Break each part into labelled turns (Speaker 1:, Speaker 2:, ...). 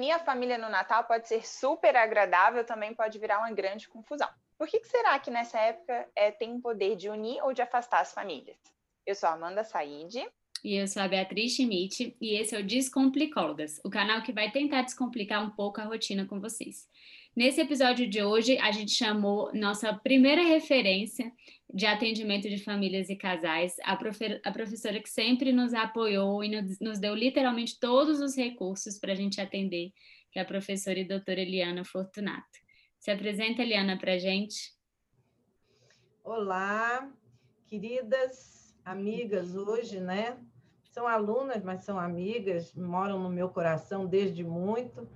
Speaker 1: reunir a família no Natal pode ser super agradável, também pode virar uma grande confusão. Por que, que será que nessa época é, tem o poder de unir ou de afastar as famílias? Eu sou a Amanda Said.
Speaker 2: E eu sou a Beatriz Schmidt, e esse é o Descomplicólogas, o canal que vai tentar descomplicar um pouco a rotina com vocês. Nesse episódio de hoje, a gente chamou nossa primeira referência de atendimento de famílias e casais, a, profe a professora que sempre nos apoiou e nos, nos deu literalmente todos os recursos para a gente atender, que é a professora e doutora Eliana Fortunato. Se apresenta, Eliana, para a gente.
Speaker 3: Olá, queridas amigas hoje, né? São alunas, mas são amigas, moram no meu coração desde muito.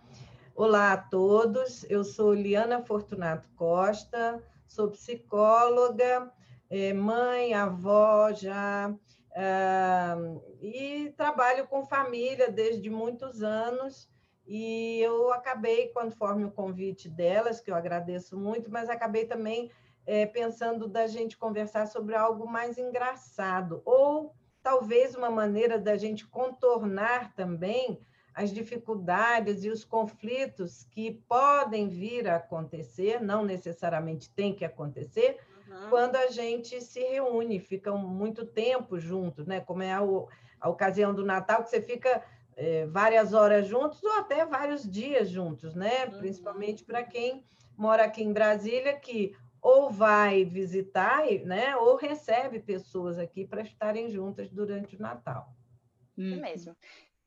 Speaker 3: Olá a todos, eu sou Liana Fortunato Costa, sou psicóloga, é, mãe, avó já, ah, e trabalho com família desde muitos anos. E eu acabei, conforme o convite delas, que eu agradeço muito, mas acabei também é, pensando da gente conversar sobre algo mais engraçado, ou talvez uma maneira da gente contornar também as dificuldades e os conflitos que podem vir a acontecer, não necessariamente tem que acontecer, uhum. quando a gente se reúne, fica muito tempo juntos, né? Como é a, a ocasião do Natal, que você fica é, várias horas juntos ou até vários dias juntos, né? Uhum. Principalmente para quem mora aqui em Brasília, que ou vai visitar, né, ou recebe pessoas aqui para estarem juntas durante o Natal.
Speaker 1: Isso mesmo.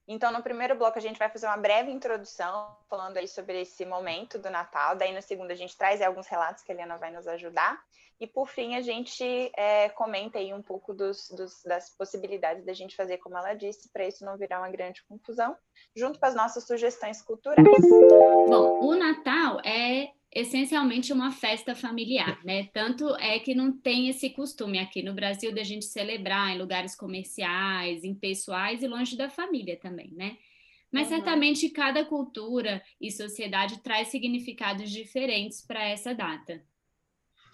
Speaker 1: Então, no primeiro bloco, a gente vai fazer uma breve introdução, falando aí sobre esse momento do Natal. Daí, no segundo, a gente traz alguns relatos que a Eliana vai nos ajudar. E, por fim, a gente é, comenta aí um pouco dos, dos, das possibilidades da gente fazer, como ela disse, para isso não virar uma grande confusão, junto com as nossas sugestões culturais.
Speaker 2: Bom, o Natal é essencialmente uma festa familiar, né? Tanto é que não tem esse costume aqui no Brasil da gente celebrar em lugares comerciais, em pessoais e longe da família também, né? Mas uhum. certamente cada cultura e sociedade traz significados diferentes para essa data.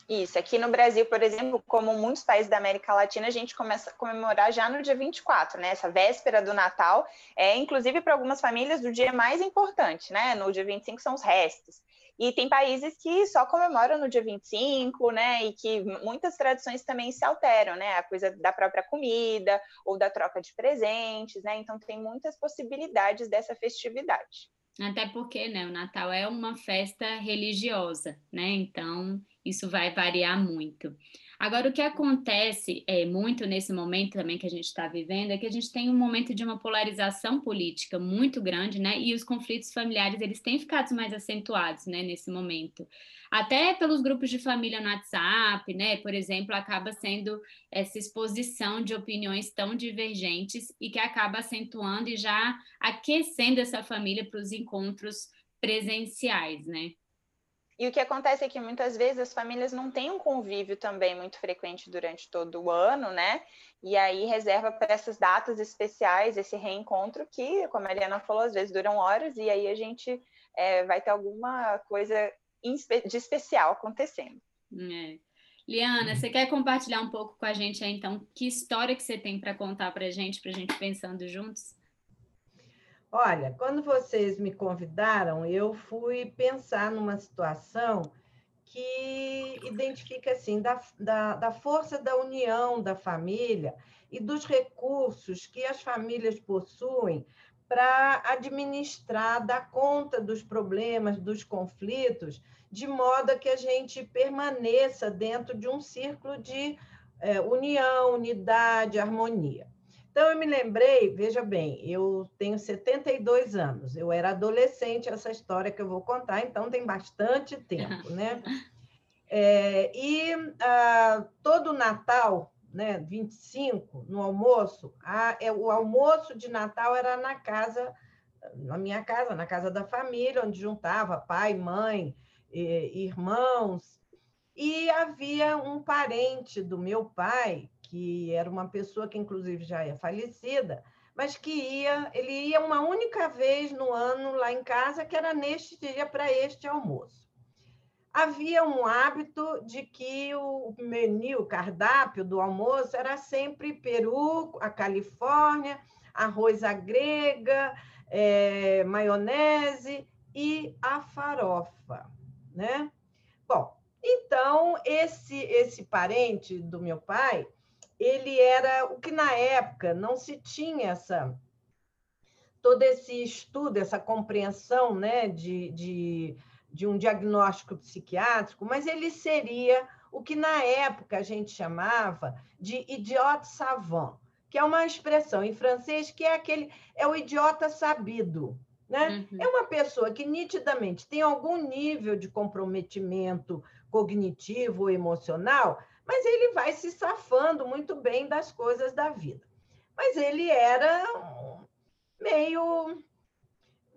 Speaker 1: Isso, aqui no Brasil, por exemplo, como muitos países da América Latina, a gente começa a comemorar já no dia 24, né? Essa véspera do Natal é, inclusive, para algumas famílias, do dia mais importante, né? No dia 25 são os restos. E tem países que só comemoram no dia 25, né? E que muitas tradições também se alteram, né? A coisa da própria comida ou da troca de presentes, né? Então tem muitas possibilidades dessa festividade.
Speaker 2: Até porque, né, o Natal é uma festa religiosa, né? Então, isso vai variar muito. Agora, o que acontece é, muito nesse momento também que a gente está vivendo é que a gente tem um momento de uma polarização política muito grande, né? E os conflitos familiares, eles têm ficado mais acentuados, né, nesse momento. Até pelos grupos de família no WhatsApp, né? Por exemplo, acaba sendo essa exposição de opiniões tão divergentes e que acaba acentuando e já aquecendo essa família para os encontros presenciais, né?
Speaker 1: E o que acontece é que muitas vezes as famílias não têm um convívio também muito frequente durante todo o ano, né? E aí reserva para essas datas especiais, esse reencontro que, como a Mariana falou, às vezes duram horas e aí a gente é, vai ter alguma coisa de especial acontecendo.
Speaker 2: É. Liana, você quer compartilhar um pouco com a gente aí, então, que história que você tem para contar para a gente, para a gente pensando juntos?
Speaker 3: Olha, quando vocês me convidaram, eu fui pensar numa situação que identifica assim da, da, da, força da união da família e dos recursos que as famílias possuem para administrar, dar conta dos problemas, dos conflitos, de modo a que a gente permaneça dentro de um círculo de é, união, unidade, harmonia. Então, eu me lembrei, veja bem, eu tenho 72 anos, eu era adolescente, essa história que eu vou contar, então tem bastante tempo, né? É, e ah, todo Natal, né, 25, no almoço, a, é, o almoço de Natal era na casa, na minha casa, na casa da família, onde juntava pai, mãe, irmãos, e havia um parente do meu pai que era uma pessoa que inclusive já é falecida, mas que ia, ele ia uma única vez no ano lá em casa, que era neste dia para este almoço. Havia um hábito de que o menu, o cardápio do almoço era sempre peru, a Califórnia, arroz à grega, é, maionese e a farofa, né? Bom, então esse esse parente do meu pai, ele era o que na época não se tinha essa todo esse estudo, essa compreensão, né, de, de, de um diagnóstico psiquiátrico, mas ele seria o que na época a gente chamava de idiota savant, que é uma expressão em francês que é aquele é o idiota sabido, né? Uhum. É uma pessoa que nitidamente tem algum nível de comprometimento cognitivo ou emocional, mas ele vai se safando muito bem das coisas da vida. Mas ele era meio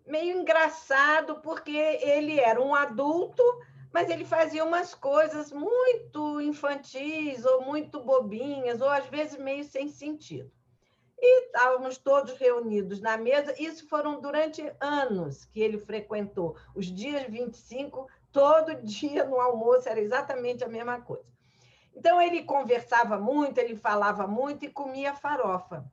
Speaker 3: meio engraçado porque ele era um adulto, mas ele fazia umas coisas muito infantis ou muito bobinhas ou às vezes meio sem sentido. E estávamos todos reunidos na mesa. Isso foram durante anos que ele frequentou. Os dias 25, todo dia no almoço era exatamente a mesma coisa. Então, ele conversava muito, ele falava muito e comia farofa.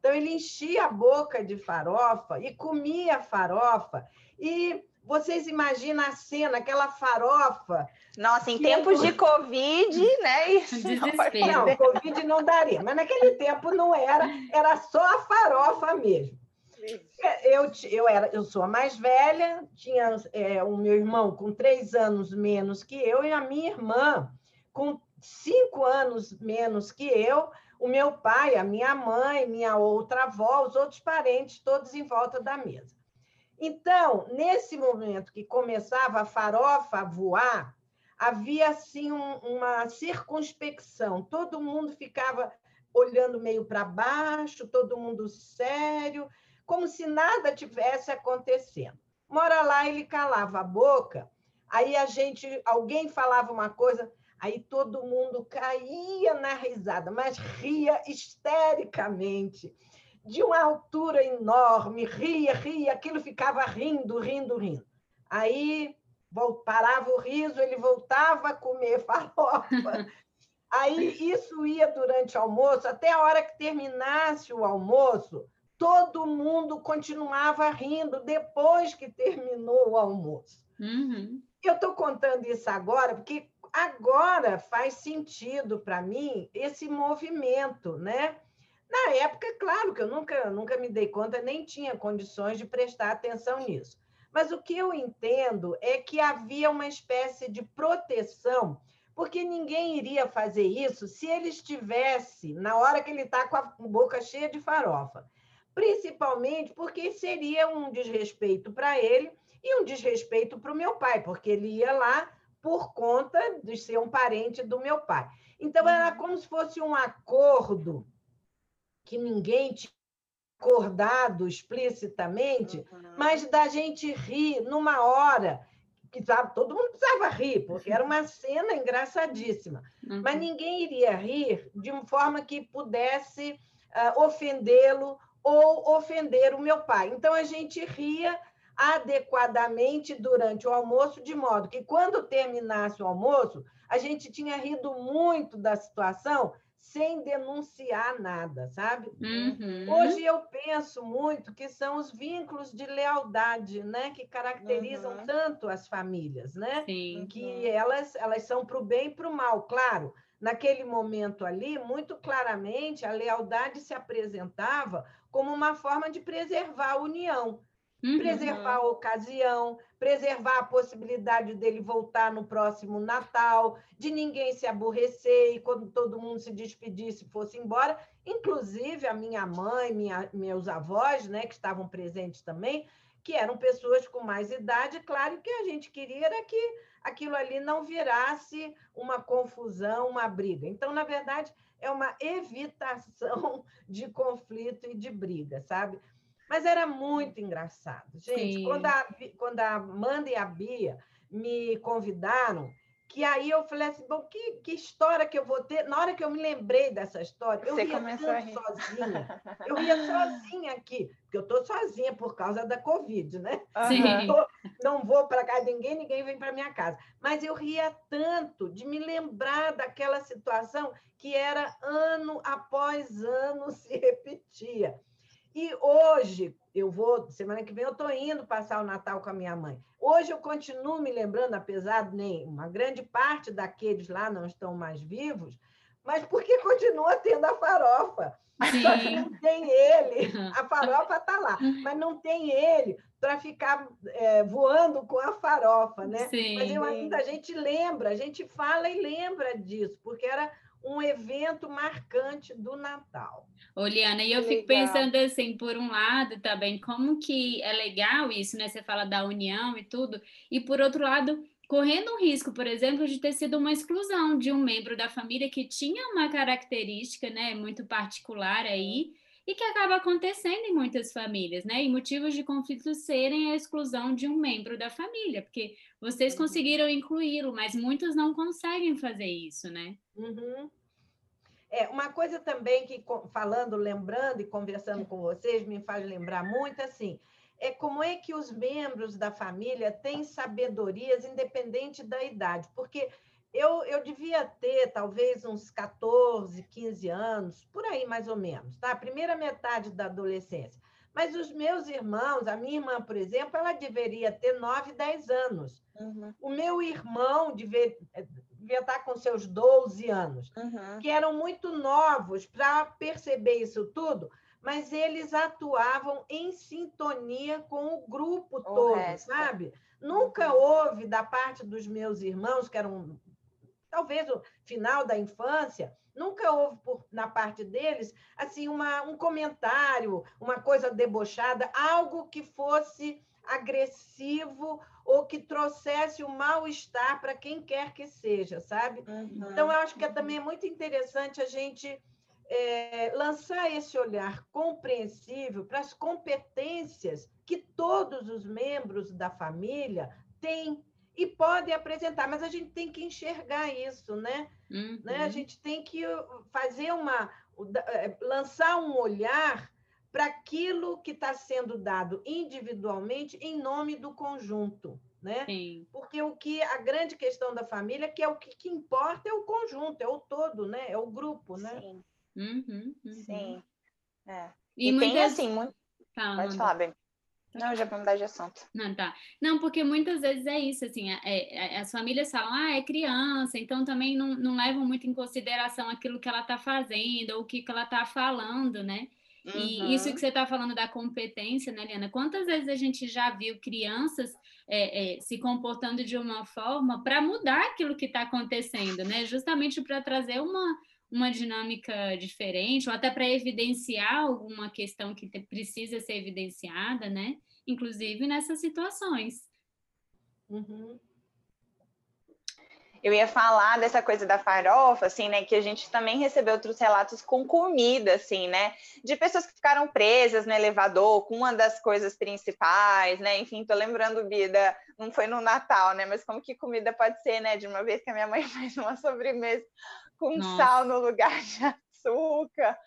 Speaker 3: Então, ele enchia a boca de farofa e comia farofa. E vocês imaginam a cena, aquela farofa.
Speaker 1: Nossa, em tempos de Covid, né?
Speaker 3: Isso não, não, Covid não daria, mas naquele tempo não era, era só a farofa mesmo. Eu, eu, era, eu sou a mais velha, tinha é, o meu irmão com três anos menos que eu, e a minha irmã com cinco anos menos que eu, o meu pai, a minha mãe, minha outra avó, os outros parentes, todos em volta da mesa. Então, nesse momento que começava a farofa a voar, havia assim um, uma circunspecção, todo mundo ficava olhando meio para baixo, todo mundo sério, como se nada tivesse acontecendo. Mora lá ele calava a boca, aí a gente, alguém falava uma coisa, aí todo mundo caía na risada, mas ria histericamente de uma altura enorme, ria, ria, aquilo ficava rindo, rindo, rindo. Aí parava o riso, ele voltava a comer farofa. Aí isso ia durante o almoço, até a hora que terminasse o almoço, todo mundo continuava rindo depois que terminou o almoço. Uhum. Eu estou contando isso agora porque agora faz sentido para mim esse movimento, né? Na época, claro que eu nunca, nunca me dei conta, nem tinha condições de prestar atenção nisso. Mas o que eu entendo é que havia uma espécie de proteção, porque ninguém iria fazer isso se ele estivesse na hora que ele está com a boca cheia de farofa. Principalmente porque seria um desrespeito para ele e um desrespeito para o meu pai, porque ele ia lá por conta de ser um parente do meu pai. Então, era uhum. como se fosse um acordo que ninguém tinha acordado explicitamente, uhum. mas da gente rir numa hora que sabe, todo mundo precisava rir, porque era uma cena engraçadíssima, uhum. mas ninguém iria rir de uma forma que pudesse uh, ofendê-lo ou ofender o meu pai. Então a gente ria adequadamente durante o almoço, de modo que quando terminasse o almoço, a gente tinha rido muito da situação sem denunciar nada, sabe? Uhum. Hoje eu penso muito que são os vínculos de lealdade, né, que caracterizam uhum. tanto as famílias, né? Sim. Que elas elas são para o bem e para o mal, claro. Naquele momento ali, muito claramente, a lealdade se apresentava como uma forma de preservar a união Uhum. Preservar a ocasião, preservar a possibilidade dele voltar no próximo Natal, de ninguém se aborrecer e quando todo mundo se despedisse fosse embora. Inclusive a minha mãe, minha, meus avós, né, que estavam presentes também, que eram pessoas com mais idade, claro que a gente queria era que aquilo ali não virasse uma confusão, uma briga. Então, na verdade, é uma evitação de conflito e de briga, sabe? Mas era muito engraçado. Gente, quando a, quando a Amanda e a Bia me convidaram, que aí eu falei assim, bom, que, que história que eu vou ter? Na hora que eu me lembrei dessa história, eu Você ia sozinha. Eu ia sozinha aqui, porque eu estou sozinha por causa da Covid, né? Sim. Tô, não vou para casa de ninguém, ninguém vem para minha casa. Mas eu ria tanto de me lembrar daquela situação que era ano após ano se repetia. E hoje, eu vou, semana que vem, eu estou indo passar o Natal com a minha mãe. Hoje eu continuo me lembrando, apesar de nem uma grande parte daqueles lá não estão mais vivos, mas porque continua tendo a farofa. Só que não tem ele, a farofa está lá, mas não tem ele para ficar é, voando com a farofa, né? Sim. Mas eu, ainda a gente lembra, a gente fala e lembra disso, porque era um evento marcante do Natal.
Speaker 2: Oliana, e eu fico pensando assim, por um lado também, como que é legal isso, né? Você fala da união e tudo, e por outro lado, correndo um risco, por exemplo, de ter sido uma exclusão de um membro da família que tinha uma característica, né, muito particular aí, e que acaba acontecendo em muitas famílias, né? E motivos de conflito serem a exclusão de um membro da família, porque vocês uhum. conseguiram incluí-lo, mas muitos não conseguem fazer isso, né?
Speaker 3: Uhum. É, uma coisa também que, falando, lembrando e conversando com vocês, me faz lembrar muito assim, é como é que os membros da família têm sabedorias independente da idade, porque eu, eu devia ter talvez uns 14, 15 anos, por aí mais ou menos, tá? Primeira metade da adolescência. Mas os meus irmãos, a minha irmã, por exemplo, ela deveria ter 9, 10 anos. Uhum. O meu irmão devia, devia estar com seus 12 anos, uhum. que eram muito novos para perceber isso tudo, mas eles atuavam em sintonia com o grupo o todo, resto. sabe? Nunca uhum. houve da parte dos meus irmãos, que eram talvez o final da infância, nunca houve por, na parte deles assim uma, um comentário, uma coisa debochada, algo que fosse agressivo ou que trouxesse o mal-estar para quem quer que seja, sabe? Uhum. Então, eu acho que é também muito interessante a gente é, lançar esse olhar compreensível para as competências que todos os membros da família têm e podem apresentar, mas a gente tem que enxergar isso, né? Uhum. né? A gente tem que fazer uma. Eh, lançar um olhar para aquilo que está sendo dado individualmente em nome do conjunto. Né? Sim. Porque o que a grande questão da família, que é o que, que importa, é o conjunto, é o todo, né? É o grupo, né?
Speaker 1: Sim. Uhum, uhum. Sim. É. E, e muitas... tem assim, muito... Pode falar, bem. Não, já vamos mudar de assunto.
Speaker 2: Não, tá. Não, porque muitas vezes é isso, assim, é, é, as famílias falam, ah, é criança, então também não, não levam muito em consideração aquilo que ela está fazendo ou o que, que ela está falando, né? Uhum. E isso que você está falando da competência, né, Liana? Quantas vezes a gente já viu crianças é, é, se comportando de uma forma para mudar aquilo que está acontecendo, né? Justamente para trazer uma, uma dinâmica diferente, ou até para evidenciar alguma questão que precisa ser evidenciada, né? Inclusive nessas situações.
Speaker 1: Uhum. Eu ia falar dessa coisa da farofa, assim, né? Que a gente também recebeu outros relatos com comida, assim, né? De pessoas que ficaram presas no elevador com uma das coisas principais, né? Enfim, tô lembrando, Bida, não foi no Natal, né? Mas como que comida pode ser, né? De uma vez que a minha mãe faz uma sobremesa com Nossa. sal no lugar de açúcar.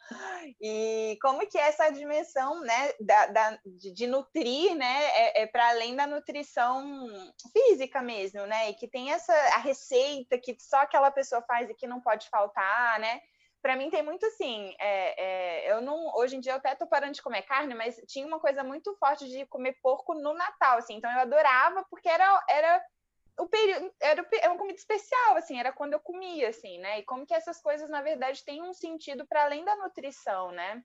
Speaker 1: E como que é essa dimensão né, da, da de, de, nutrir né, é, é para além da nutrição física mesmo, né? E que tem essa a receita que só aquela pessoa faz e que não pode faltar, né? Para mim tem muito assim, é, é, eu não, hoje em dia eu até tô parando de comer carne, mas tinha uma coisa muito forte de comer porco no Natal, assim, então eu adorava porque era, era o período era, era uma comida especial, assim, era quando eu comia, assim, né? E como que essas coisas, na verdade, têm um sentido para além da nutrição, né?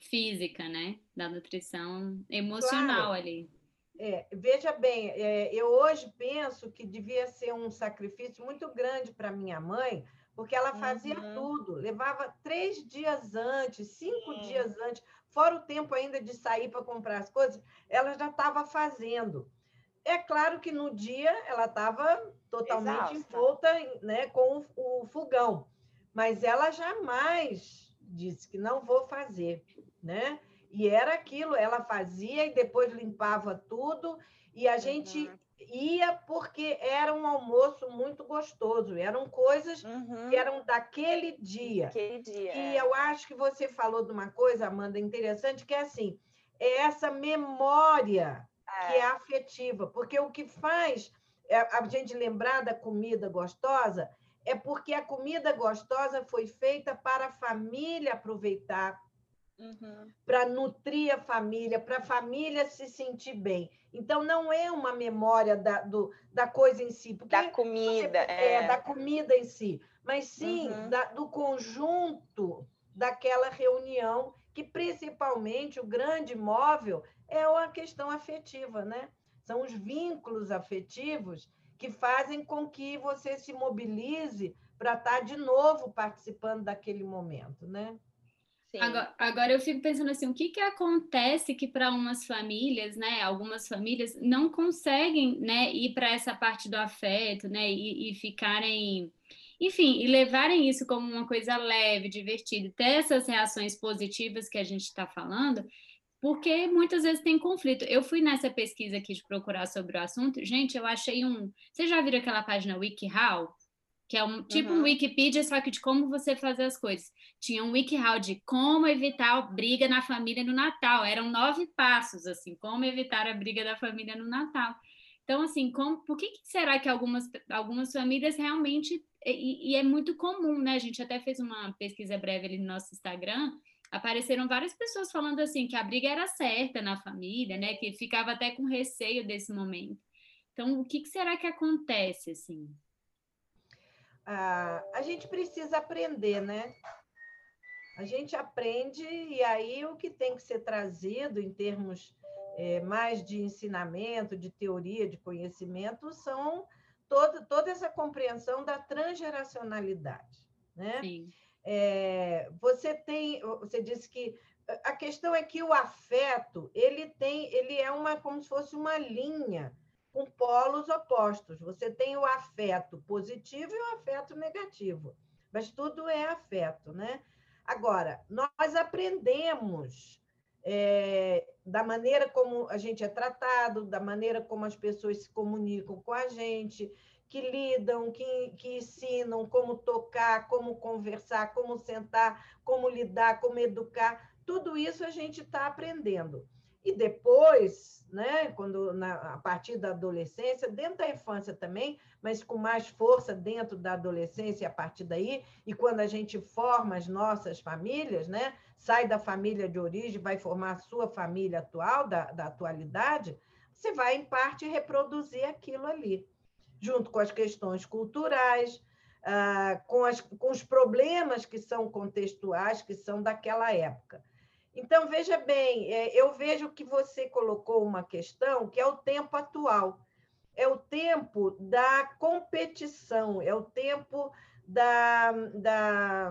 Speaker 2: Física, né? Da nutrição emocional claro. ali.
Speaker 3: É, veja bem, é, eu hoje penso que devia ser um sacrifício muito grande para minha mãe, porque ela fazia uhum. tudo, levava três dias antes, cinco Sim. dias antes, fora o tempo ainda de sair para comprar as coisas, ela já estava fazendo. É claro que no dia ela estava totalmente envolta né, com o fogão, mas ela jamais disse que não vou fazer, né? E era aquilo, ela fazia e depois limpava tudo, e a gente uhum. ia porque era um almoço muito gostoso, eram coisas uhum. que eram daquele dia.
Speaker 1: Aquele dia.
Speaker 3: E é. eu acho que você falou de uma coisa, Amanda, interessante, que é assim, é essa memória que é, é afetiva, porque o que faz é, a gente lembrar da comida gostosa é porque a comida gostosa foi feita para a família aproveitar, uhum. para nutrir a família, para a família se sentir bem. Então, não é uma memória da, do, da coisa em si.
Speaker 1: da comida.
Speaker 3: É. é. da comida em si. Mas sim uhum. da, do conjunto daquela reunião, que principalmente o grande móvel é a questão afetiva, né? São os vínculos afetivos que fazem com que você se mobilize para estar de novo participando daquele momento, né?
Speaker 2: Agora, agora, eu fico pensando assim, o que, que acontece que para umas famílias, né, algumas famílias não conseguem, né, ir para essa parte do afeto, né, e, e, ficarem, enfim, e levarem isso como uma coisa leve, divertida, ter essas reações positivas que a gente está falando, porque muitas vezes tem conflito. Eu fui nessa pesquisa aqui de procurar sobre o assunto, gente, eu achei um, vocês já viram aquela página WikiHow? que é um tipo uhum. um Wikipedia, só que de como você fazer as coisas. Tinha um WikiHow de como evitar briga na família no Natal. Eram nove passos, assim, como evitar a briga da família no Natal. Então, assim, como, por que, que será que algumas, algumas famílias realmente. E, e, é muito comum, né? A gente até fez uma pesquisa breve ali no nosso Instagram. Apareceram várias pessoas falando assim que a briga era certa na família, né? Que ficava até com receio desse momento. Então, o que, que será que acontece, assim?
Speaker 3: a, a gente precisa aprender, né? A gente aprende e aí o que tem que ser trazido em termos é, mais de ensinamento, de teoria, de conhecimento, são todo, toda essa compreensão da transgeracionalidade, né? Sim. É, você tem, você disse que a questão é que o afeto ele tem, ele é uma como se fosse uma linha com polos opostos. Você tem o afeto positivo e o afeto negativo, mas tudo é afeto, né? Agora, nós aprendemos é, da maneira como a gente é tratado, da maneira como as pessoas se comunicam com a gente, que lidam, que, que ensinam como tocar, como conversar, como sentar, como lidar, como educar. Tudo isso a gente está aprendendo. E depois, né, quando na, a partir da adolescência, dentro da infância também, mas com mais força dentro da adolescência a partir daí, e quando a gente forma as nossas famílias, né, sai da família de origem, vai formar a sua família atual, da, da atualidade, você vai, em parte, reproduzir aquilo ali, junto com as questões culturais, ah, com, as, com os problemas que são contextuais, que são daquela época. Então, veja bem, é, eu vejo que você colocou uma questão que é o tempo atual. É o tempo da competição, é o tempo da, da.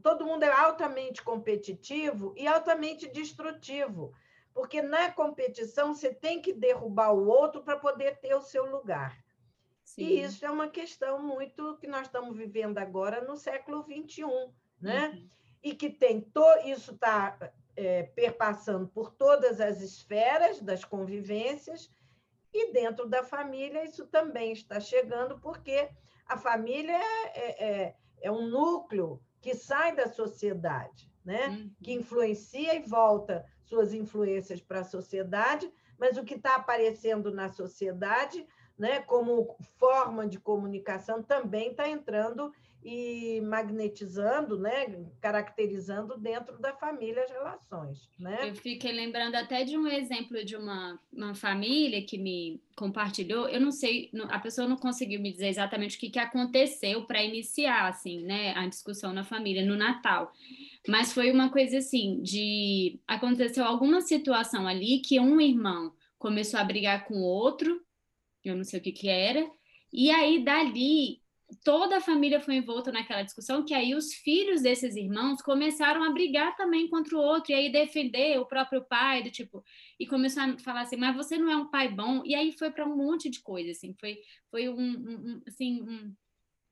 Speaker 3: Todo mundo é altamente competitivo e altamente destrutivo, porque na competição você tem que derrubar o outro para poder ter o seu lugar. Sim. E isso é uma questão muito que nós estamos vivendo agora no século XXI, né? Uhum e que tem to, isso está é, perpassando por todas as esferas das convivências, e dentro da família isso também está chegando, porque a família é, é, é um núcleo que sai da sociedade, né? Uhum. que influencia e volta suas influências para a sociedade, mas o que está aparecendo na sociedade né, como forma de comunicação também está entrando e magnetizando, né, caracterizando dentro da família as relações. Né?
Speaker 2: Eu fiquei lembrando até de um exemplo de uma, uma família que me compartilhou. Eu não sei, a pessoa não conseguiu me dizer exatamente o que, que aconteceu para iniciar assim, né, a discussão na família no Natal. Mas foi uma coisa assim, de aconteceu alguma situação ali que um irmão começou a brigar com o outro, eu não sei o que que era, e aí dali toda a família foi envolta naquela discussão, que aí os filhos desses irmãos começaram a brigar também contra o outro, e aí defender o próprio pai, do tipo, e começaram a falar assim, mas você não é um pai bom, e aí foi para um monte de coisa, assim, foi, foi um, um assim, um,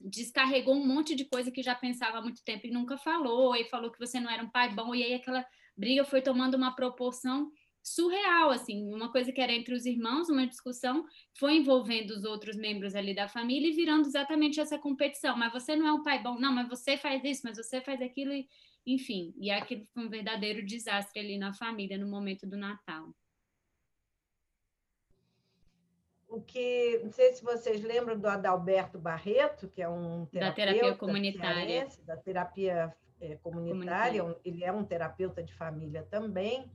Speaker 2: descarregou um monte de coisa que já pensava há muito tempo e nunca falou, e falou que você não era um pai bom, e aí aquela briga foi tomando uma proporção surreal, assim, uma coisa que era entre os irmãos, uma discussão, foi envolvendo os outros membros ali da família e virando exatamente essa competição. Mas você não é um pai bom, não, mas você faz isso, mas você faz aquilo, e, enfim. E aquilo foi um verdadeiro desastre ali na família no momento do Natal.
Speaker 3: O que, não sei se vocês lembram do Adalberto Barreto, que é um
Speaker 2: da terapia comunitária,
Speaker 3: da terapia é, comunitária, ele é um terapeuta de família também.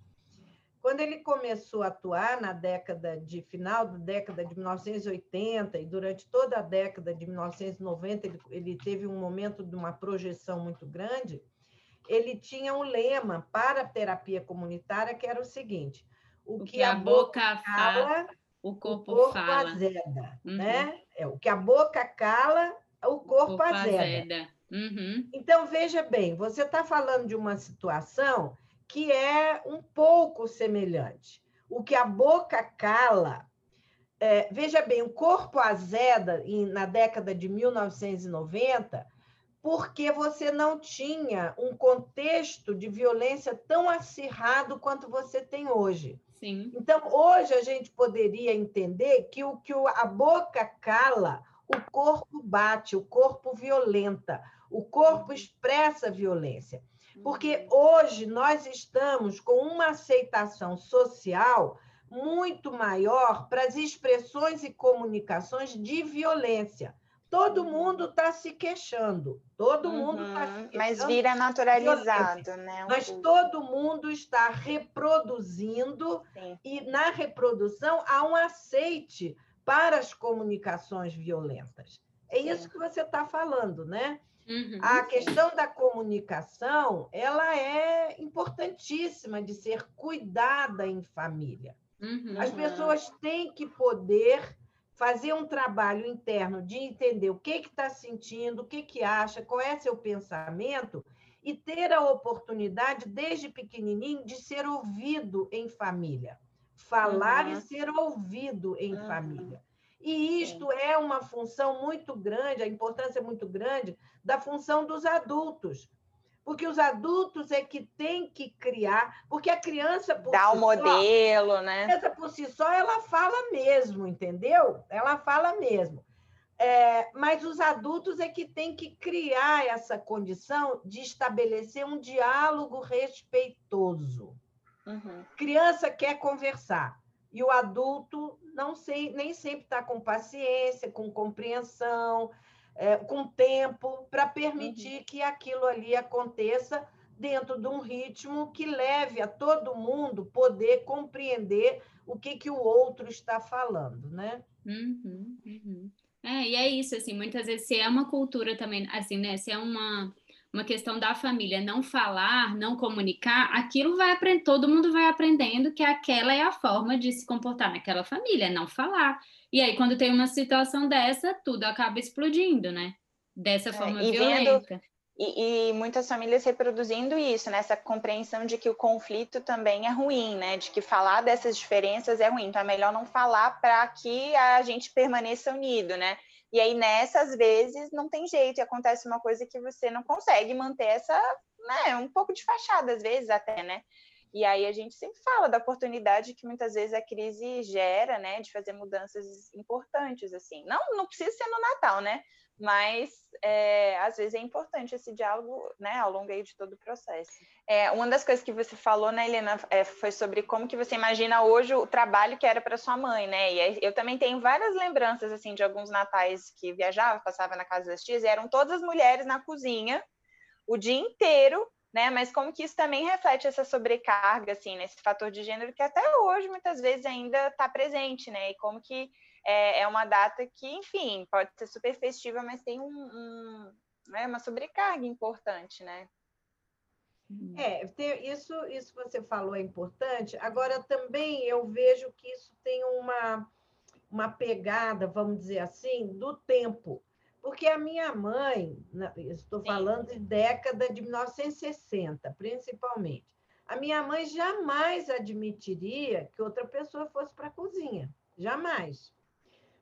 Speaker 3: Quando ele começou a atuar na década de final da década de 1980 e durante toda a década de 1990 ele, ele teve um momento de uma projeção muito grande, ele tinha um lema para a terapia comunitária que era o seguinte: o, o que, que, a, boca, boca fala, o corpo, o corpo fala. azeda, uhum. né? É, o que a boca cala, o corpo, o corpo azeda. azeda. Uhum. Então veja bem, você está falando de uma situação que é um pouco semelhante. O que a boca cala, é, veja bem, o corpo azeda em, na década de 1990 porque você não tinha um contexto de violência tão acirrado quanto você tem hoje. Sim. Então, hoje a gente poderia entender que o que a boca cala, o corpo bate, o corpo violenta, o corpo expressa violência. Porque hoje nós estamos com uma aceitação social muito maior para as expressões e comunicações de violência. Todo uhum. mundo está se queixando, todo uhum, mundo está se queixando.
Speaker 1: Mas vira naturalizado, né?
Speaker 3: Um mas pouco. todo mundo está reproduzindo, Sim. e na reprodução há um aceite para as comunicações violentas. É Sim. isso que você está falando, né? Uhum, a questão da comunicação, ela é importantíssima de ser cuidada em família. Uhum, As pessoas têm que poder fazer um trabalho interno de entender o que está sentindo, o que, que acha, qual é seu pensamento, e ter a oportunidade, desde pequenininho, de ser ouvido em família. Falar uhum. e ser ouvido em família. E isto é uma função muito grande, a importância é muito grande da função dos adultos. Porque os adultos é que têm que criar, porque a criança
Speaker 1: por Dá si o modelo,
Speaker 3: só,
Speaker 1: né?
Speaker 3: A criança por si só, ela fala mesmo, entendeu? Ela fala mesmo. É, mas os adultos é que têm que criar essa condição de estabelecer um diálogo respeitoso. Uhum. Criança quer conversar e o adulto não sei, nem sempre está com paciência, com compreensão, é, com tempo para permitir uhum. que aquilo ali aconteça dentro de um ritmo que leve a todo mundo poder compreender o que, que o outro está falando, né?
Speaker 2: Uhum, uhum. É, e é isso, assim, muitas vezes se é uma cultura também, assim, né, se é uma, uma questão da família não falar, não comunicar, aquilo vai aprender, todo mundo vai aprendendo que aquela é a forma de se comportar naquela família, não falar. E aí, quando tem uma situação dessa, tudo acaba explodindo, né? Dessa é, forma é, e violenta. Vendo,
Speaker 1: e, e, muitas famílias reproduzindo isso, né? Essa compreensão de que o conflito também é ruim, né? De que falar dessas diferenças é ruim. Então, é melhor não falar para que a gente permaneça unido, né? E aí, nessas vezes, não tem jeito, e acontece uma coisa que você não consegue manter essa, né? Um pouco de fachada, às vezes, até, né? E aí a gente sempre fala da oportunidade que muitas vezes a crise gera, né, de fazer mudanças importantes, assim. Não, não precisa ser no Natal, né? Mas é, às vezes é importante esse diálogo, né, ao longo aí de todo o processo. É, uma das coisas que você falou, né, Helena, é, foi sobre como que você imagina hoje o trabalho que era para sua mãe, né? E eu também tenho várias lembranças assim de alguns natais que viajava, passava na casa das tias, e eram todas as mulheres na cozinha o dia inteiro né? Mas como que isso também reflete essa sobrecarga, assim, nesse fator de gênero que até hoje muitas vezes ainda está presente, né? E como que é, é, uma data que, enfim, pode ser super festiva, mas tem um, um né, uma sobrecarga importante, né?
Speaker 3: É, isso, isso que você falou é importante. Agora, também eu vejo que isso tem uma, uma pegada, vamos dizer assim, do tempo. Porque a minha mãe, estou falando de década de 1960, principalmente, a minha mãe jamais admitiria que outra pessoa fosse para a cozinha. Jamais.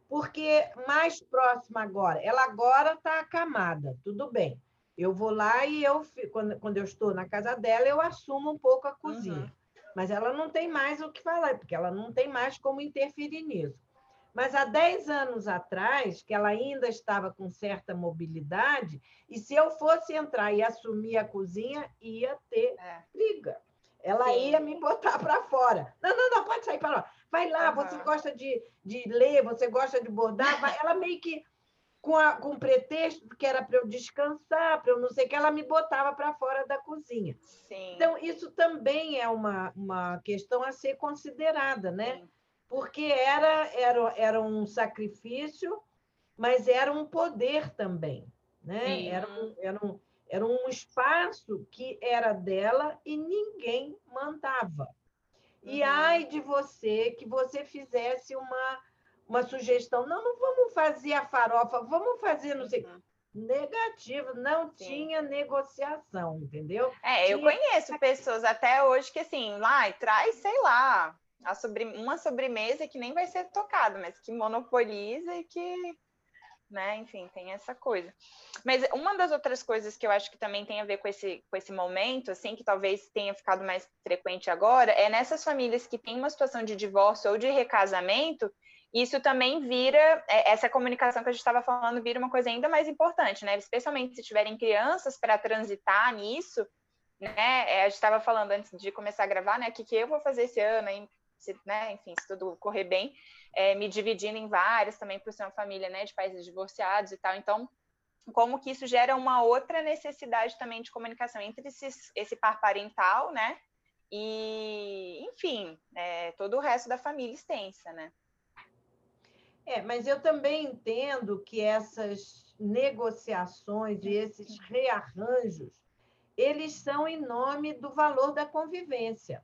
Speaker 3: Porque mais próxima agora, ela agora está acamada, tudo bem. Eu vou lá e eu, quando, quando eu estou na casa dela, eu assumo um pouco a cozinha. Uhum. Mas ela não tem mais o que falar, porque ela não tem mais como interferir nisso. Mas há 10 anos atrás, que ela ainda estava com certa mobilidade, e se eu fosse entrar e assumir a cozinha, ia ter é. briga. Ela Sim. ia me botar para fora. Não, não, não, pode sair para lá. Vai lá, uhum. você gosta de, de ler, você gosta de bordar. Vai. Ela meio que com, a, com pretexto que era para eu descansar, para eu não sei o que, ela me botava para fora da cozinha. Sim. Então, isso também é uma, uma questão a ser considerada, né? Sim. Porque era, era, era um sacrifício, mas era um poder também. Né? Era, um, era, um, era um espaço que era dela e ninguém mandava. E uhum. ai de você que você fizesse uma, uma sugestão. Não, não vamos fazer a farofa, vamos fazer, não sei. Uhum. Negativo, não Sim. tinha negociação, entendeu?
Speaker 1: É, eu conheço pessoas até hoje que assim, lá traz, sei lá, sobre... uma sobremesa que nem vai ser tocada, mas que monopoliza e que né? Enfim, tem essa coisa. Mas uma das outras coisas que eu acho que também tem a ver com esse, com esse momento, assim, que talvez tenha ficado mais frequente agora, é nessas famílias que têm uma situação de divórcio ou de recasamento, isso também vira, é, essa comunicação que a gente estava falando, vira uma coisa ainda mais importante, né? Especialmente se tiverem crianças para transitar nisso, né? É, a gente estava falando antes de começar a gravar, né? O que, que eu vou fazer esse ano, se, né? Enfim, se tudo correr bem é, me dividindo em várias também por ser uma família né, de países divorciados e tal. Então, como que isso gera uma outra necessidade também de comunicação entre esses, esse par parental, né? E, enfim, é, todo o resto da família extensa, né?
Speaker 3: É, mas eu também entendo que essas negociações e esses rearranjos, eles são em nome do valor da convivência,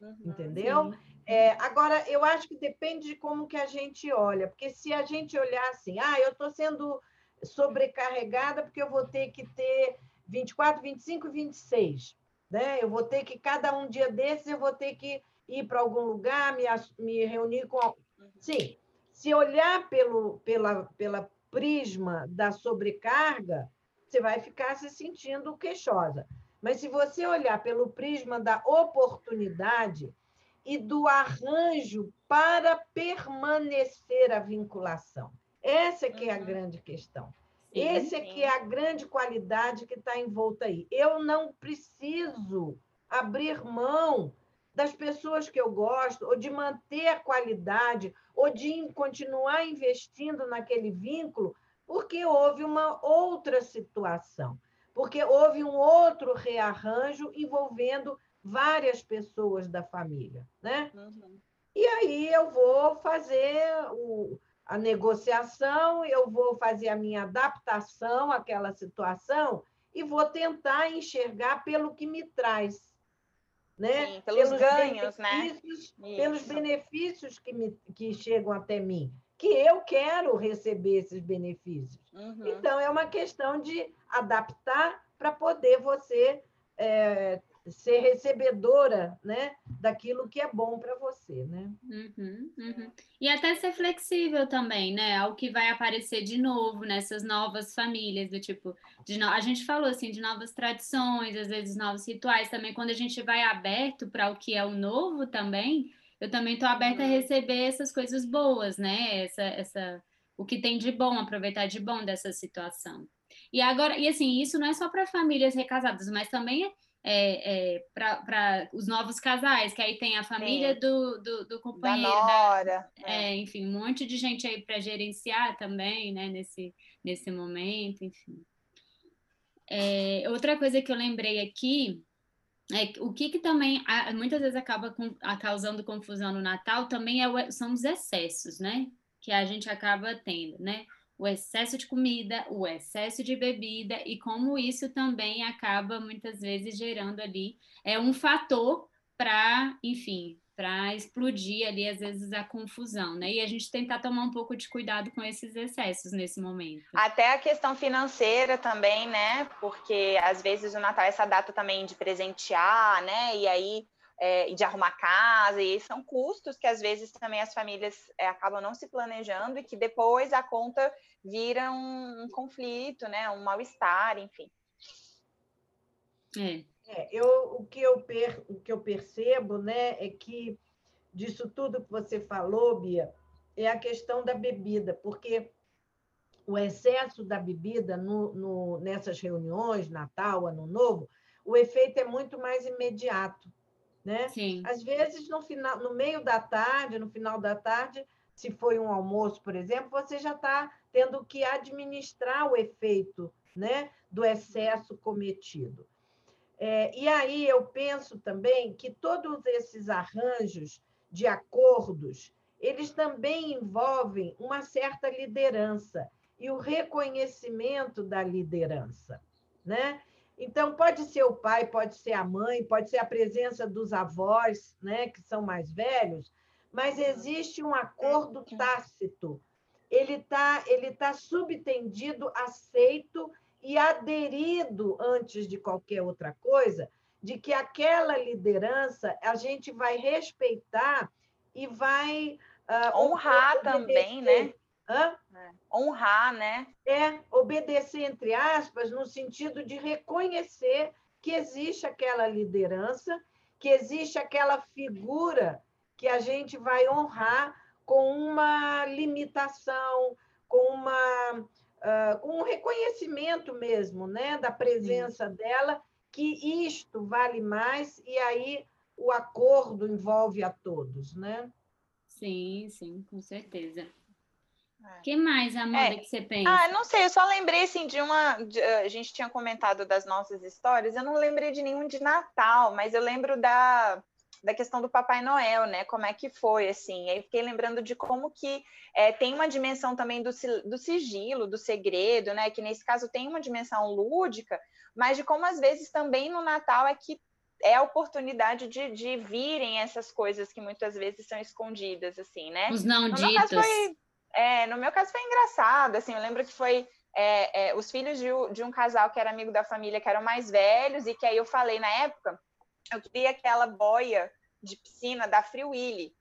Speaker 3: uhum, entendeu? Sim. É, agora, eu acho que depende de como que a gente olha, porque se a gente olhar assim, ah, eu estou sendo sobrecarregada porque eu vou ter que ter 24, 25, 26, né? Eu vou ter que, cada um dia desses, eu vou ter que ir para algum lugar, me, me reunir com... Sim, se olhar pelo, pela, pela prisma da sobrecarga, você vai ficar se sentindo queixosa. Mas se você olhar pelo prisma da oportunidade, e do arranjo para permanecer a vinculação. Essa que é a uhum. grande questão. Sim, Essa que é a grande qualidade que está envolta aí. Eu não preciso abrir mão das pessoas que eu gosto, ou de manter a qualidade, ou de continuar investindo naquele vínculo, porque houve uma outra situação, porque houve um outro rearranjo envolvendo várias pessoas da família, né? Uhum. E aí eu vou fazer o, a negociação, eu vou fazer a minha adaptação àquela situação e vou tentar enxergar pelo que me traz, né?
Speaker 1: Sim, pelos, pelos ganhos, né?
Speaker 3: Pelos benefícios que, me, que chegam até mim, que eu quero receber esses benefícios. Uhum. Então, é uma questão de adaptar para poder você é, ser recebedora né, daquilo que é bom para você, né?
Speaker 2: Uhum, uhum. E até ser flexível também, né? Ao que vai aparecer de novo nessas novas famílias, do tipo, de no... a gente falou assim, de novas tradições, às vezes novos rituais também, quando a gente vai aberto para o que é o novo também, eu também estou aberta uhum. a receber essas coisas boas, né? Essa, essa, o que tem de bom, aproveitar de bom dessa situação. E agora, e assim, isso não é só para famílias recasadas, mas também é é, é, para os novos casais, que aí tem a família do, do, do, companheiro. Da
Speaker 1: nora. Da,
Speaker 2: é. é. enfim, um monte de gente aí para gerenciar também, né, nesse, nesse momento, enfim. É, outra coisa que eu lembrei aqui é o que, que também muitas vezes acaba com, causando confusão no Natal também é, são os excessos, né? Que a gente acaba tendo, né? O excesso de comida, o excesso de bebida e como isso também acaba muitas vezes gerando ali é um fator para, enfim, para explodir ali às vezes a confusão, né? E a gente tentar tomar um pouco de cuidado com esses excessos nesse momento.
Speaker 1: Até a questão financeira também, né? Porque às vezes o Natal é essa data também de presentear, né? E aí é, de arrumar casa, e são custos que às vezes também as famílias é, acabam não se planejando e que depois a conta vira um, um conflito, né, um mal-estar, enfim.
Speaker 3: É. é. eu, o, que eu per, o que eu percebo né, é que disso tudo que você falou, Bia, é a questão da bebida, porque o excesso da bebida no, no, nessas reuniões, Natal, Ano Novo, o efeito é muito mais imediato. Né? Sim. Às vezes, no, final, no meio da tarde, no final da tarde, se foi um almoço, por exemplo, você já está tendo que administrar o efeito né, do excesso cometido. É, e aí eu penso também que todos esses arranjos de acordos, eles também envolvem uma certa liderança e o reconhecimento da liderança, né? Então pode ser o pai, pode ser a mãe, pode ser a presença dos avós, né, que são mais velhos, mas existe um acordo tácito. Ele está ele tá subtendido, aceito e aderido antes de qualquer outra coisa, de que aquela liderança a gente vai respeitar e vai
Speaker 1: uh, honrar também, né? Hã? É. Honrar, né?
Speaker 3: É, obedecer, entre aspas, no sentido de reconhecer que existe aquela liderança, que existe aquela figura que a gente vai honrar com uma limitação, com uma uh, com um reconhecimento mesmo, né, da presença Sim. dela, que isto vale mais e aí o acordo envolve a todos, né?
Speaker 2: Sim, sim, com certeza. O é. que mais, Amanda, é. que você pensa?
Speaker 1: Ah, não sei, eu só lembrei assim de uma. De, a gente tinha comentado das nossas histórias, eu não lembrei de nenhum de Natal, mas eu lembro da da questão do Papai Noel, né? Como é que foi, assim. Aí fiquei lembrando de como que é, tem uma dimensão também do, do sigilo, do segredo, né? Que nesse caso tem uma dimensão lúdica, mas de como às vezes também no Natal é que é a oportunidade de, de virem essas coisas que muitas vezes são escondidas, assim, né?
Speaker 2: Os não no ditos.
Speaker 1: Foi, é, no meu caso foi engraçado, assim, eu lembro que foi é, é, os filhos de, de, um casal que era amigo da família, que eram mais velhos, e que aí eu falei na época, eu queria aquela boia de piscina da Free Willy.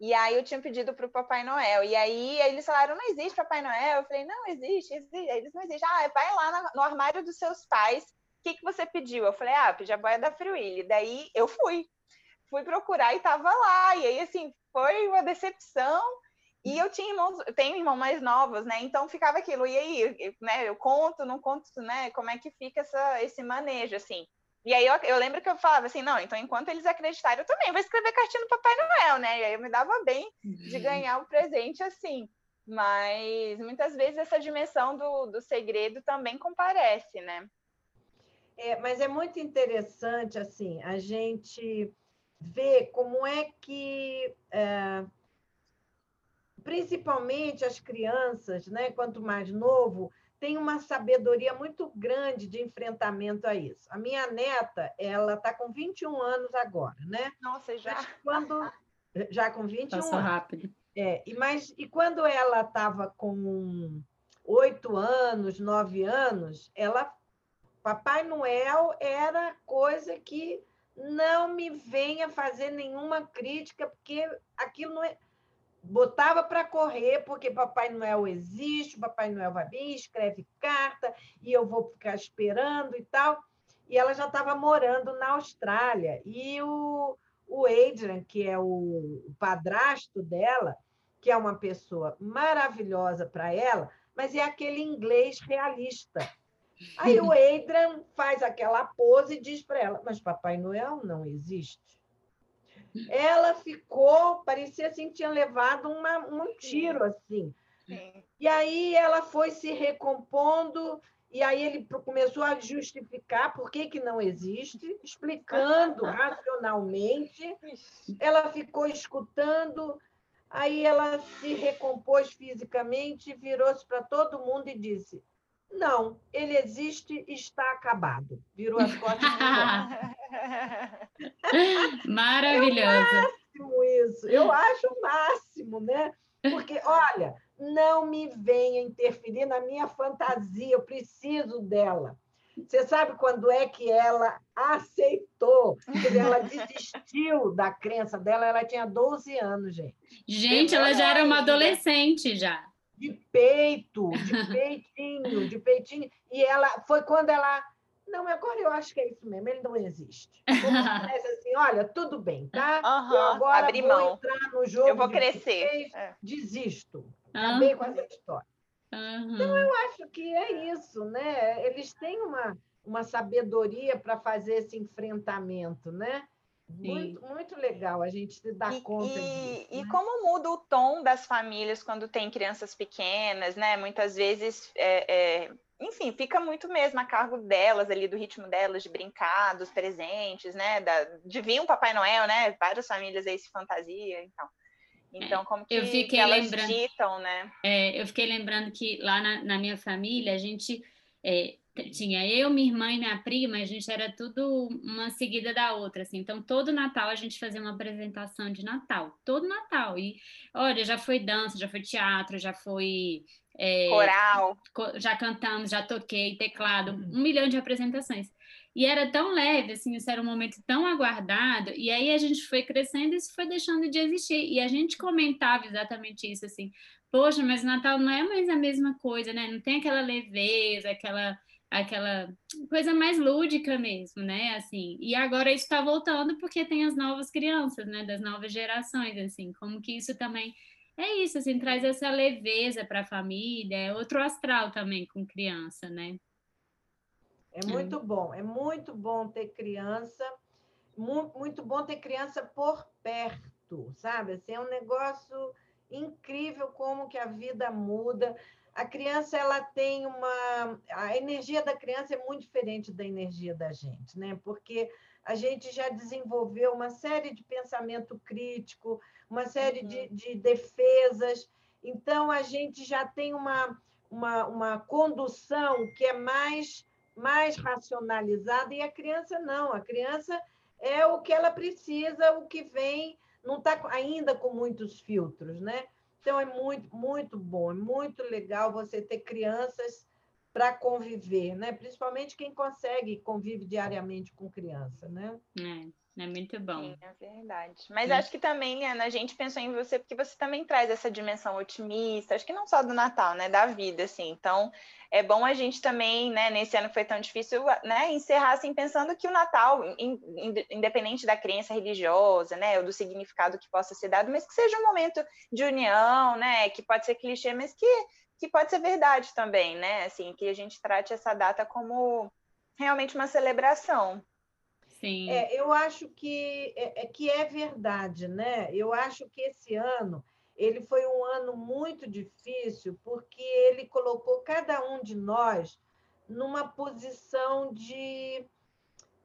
Speaker 1: E aí eu tinha pedido para o Papai Noel. E aí eles falaram, não existe Papai Noel. Eu falei, não, existe, existe. Eles não existem. Ah, vai lá no armário dos seus pais. O que, que você pediu? Eu falei, ah, pedi a boia da Free Willy. Daí eu fui. Fui procurar e estava lá. E aí, assim, foi uma decepção. E eu tinha irmãos, eu tenho irmãos mais novos, né? Então ficava aquilo, e aí, né? Eu conto, não conto, né? Como é que fica essa, esse manejo, assim. E aí eu, eu, lembro que eu falava assim, não, então enquanto eles acreditarem, eu também vou escrever cartinha do Papai Noel, né? E aí eu me dava bem de uhum. ganhar um presente assim. Mas muitas vezes essa dimensão do, do segredo também comparece, né?
Speaker 3: É, mas é muito interessante, assim, a gente ver como é que, é, principalmente as crianças, né, quanto mais novo, tem uma sabedoria muito grande de enfrentamento a isso. A minha neta, ela está com 21 anos agora, né?
Speaker 1: Nossa, já. Mas
Speaker 3: quando já com 21
Speaker 2: Passou
Speaker 3: anos.
Speaker 2: rápido.
Speaker 3: É, e mas e quando ela estava com oito anos, nove anos, ela Papai Noel era coisa que não me venha fazer nenhuma crítica, porque aquilo não é botava para correr, porque Papai Noel existe, Papai Noel vai vir, escreve carta, e eu vou ficar esperando e tal. E ela já estava morando na Austrália. E o, o Adrian, que é o padrasto dela, que é uma pessoa maravilhosa para ela, mas é aquele inglês realista. Aí o Adrian faz aquela pose e diz para ela: Mas Papai Noel não existe. Ela ficou, parecia assim, tinha levado uma, um tiro, assim. Sim. E aí ela foi se recompondo, e aí ele começou a justificar por que, que não existe, explicando racionalmente. Ela ficou escutando, aí ela se recompôs fisicamente, virou-se para todo mundo e disse: Não, ele existe e está acabado. Virou as costas
Speaker 2: Maravilhosa.
Speaker 3: É máximo isso. Eu acho o máximo, né? Porque, olha, não me venha interferir na minha fantasia, eu preciso dela. Você sabe quando é que ela aceitou? Quer ela desistiu da crença dela, ela tinha 12 anos, gente.
Speaker 2: Gente, ela já era uma adolescente já.
Speaker 3: De peito, de peitinho, de peitinho. E ela foi quando ela não, agora eu acho que é isso mesmo, ele não existe. Como assim, olha, tudo bem, tá?
Speaker 1: Uhum, eu agora vou mão.
Speaker 3: entrar no jogo.
Speaker 1: Eu vou crescer.
Speaker 3: Vocês, é. Desisto. Acabei uhum. com essa história. Uhum. Então, eu acho que é isso, né? Eles têm uma, uma sabedoria para fazer esse enfrentamento, né? Muito, muito legal a gente se dar
Speaker 1: e,
Speaker 3: conta
Speaker 1: e,
Speaker 3: disso.
Speaker 1: E
Speaker 3: né?
Speaker 1: como muda o tom das famílias quando tem crianças pequenas, né? Muitas vezes, é, é, enfim, fica muito mesmo a cargo delas ali, do ritmo delas, de brincar, dos presentes, né? Da, de vir um Papai Noel, né? Várias famílias aí se fantasiam, então. Então, como que,
Speaker 2: eu fiquei
Speaker 1: que elas
Speaker 2: lembrando,
Speaker 1: ditam, né?
Speaker 2: É, eu fiquei lembrando que lá na, na minha família, a gente é, tinha eu, minha irmã e minha prima, a gente era tudo uma seguida da outra, assim. Então, todo Natal a gente fazia uma apresentação de Natal, todo Natal. E, olha, já foi dança, já foi teatro, já foi... É,
Speaker 1: Coral.
Speaker 2: Já cantamos, já toquei, teclado, um milhão de apresentações. E era tão leve, assim, isso era um momento tão aguardado, e aí a gente foi crescendo e isso foi deixando de existir. E a gente comentava exatamente isso, assim, poxa, mas Natal não é mais a mesma coisa, né? Não tem aquela leveza, aquela aquela coisa mais lúdica mesmo, né? Assim, e agora isso está voltando porque tem as novas crianças, né? Das novas gerações, assim, como que isso também é isso, assim, traz essa leveza para a família, é outro astral também com criança, né?
Speaker 3: É muito hum. bom, é muito bom ter criança, muito, muito bom ter criança por perto, sabe? Assim, é um negócio incrível como que a vida muda. A criança ela tem uma a energia da criança é muito diferente da energia da gente, né? Porque a gente já desenvolveu uma série de pensamento crítico, uma série uhum. de, de defesas. Então a gente já tem uma, uma, uma condução que é mais mais racionalizada e a criança não. A criança é o que ela precisa, o que vem, não está ainda com muitos filtros, né? Então é muito, muito bom, é muito legal você ter crianças para conviver, né? Principalmente quem consegue convive diariamente com criança, né?
Speaker 2: É. É muito bom.
Speaker 1: Sim, é verdade. Mas Sim. acho que também, Liana, a gente pensou em você porque você também traz essa dimensão otimista, acho que não só do Natal, né? Da vida, assim. Então, é bom a gente também, né, nesse ano que foi tão difícil, né, encerrar assim, pensando que o Natal, independente da crença religiosa, né, ou do significado que possa ser dado, mas que seja um momento de união, né, que pode ser clichê, mas que, que pode ser verdade também, né, assim, que a gente trate essa data como realmente uma celebração.
Speaker 2: Sim.
Speaker 3: É, eu acho que é, é, que é verdade, né? Eu acho que esse ano ele foi um ano muito difícil porque ele colocou cada um de nós numa posição de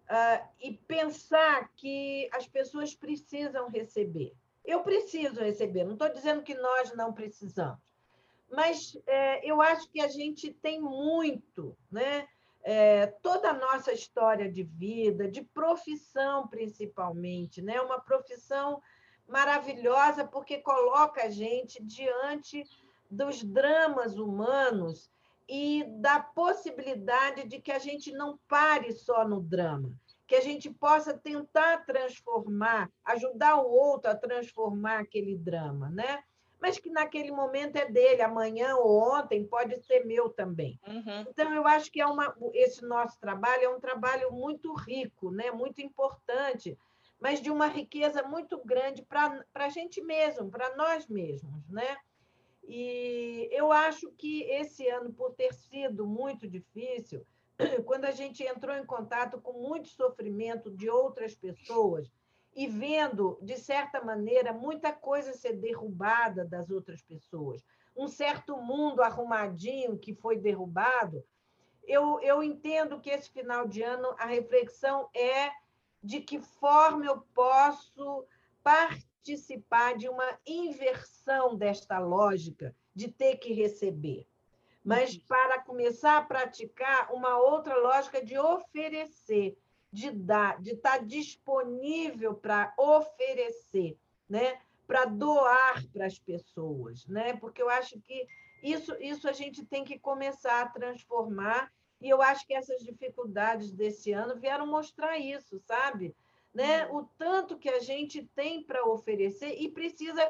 Speaker 3: uh, e pensar que as pessoas precisam receber. Eu preciso receber, não estou dizendo que nós não precisamos, mas é, eu acho que a gente tem muito, né? É, toda a nossa história de vida, de profissão principalmente, né? uma profissão maravilhosa porque coloca a gente diante dos dramas humanos e da possibilidade de que a gente não pare só no drama, que a gente possa tentar transformar, ajudar o outro a transformar aquele drama, né? Mas que naquele momento é dele, amanhã ou ontem pode ser meu também. Uhum. Então, eu acho que é uma, esse nosso trabalho é um trabalho muito rico, né? muito importante, mas de uma riqueza muito grande para a gente mesmo, para nós mesmos. Né? E eu acho que esse ano, por ter sido muito difícil, quando a gente entrou em contato com muito sofrimento de outras pessoas, e vendo, de certa maneira, muita coisa ser derrubada das outras pessoas, um certo mundo arrumadinho que foi derrubado, eu, eu entendo que esse final de ano a reflexão é de que forma eu posso participar de uma inversão desta lógica de ter que receber, mas para começar a praticar uma outra lógica de oferecer de dar, de estar disponível para oferecer, né? para doar para as pessoas, né? porque eu acho que isso, isso a gente tem que começar a transformar, e eu acho que essas dificuldades desse ano vieram mostrar isso, sabe? Né? Uhum. O tanto que a gente tem para oferecer e precisa,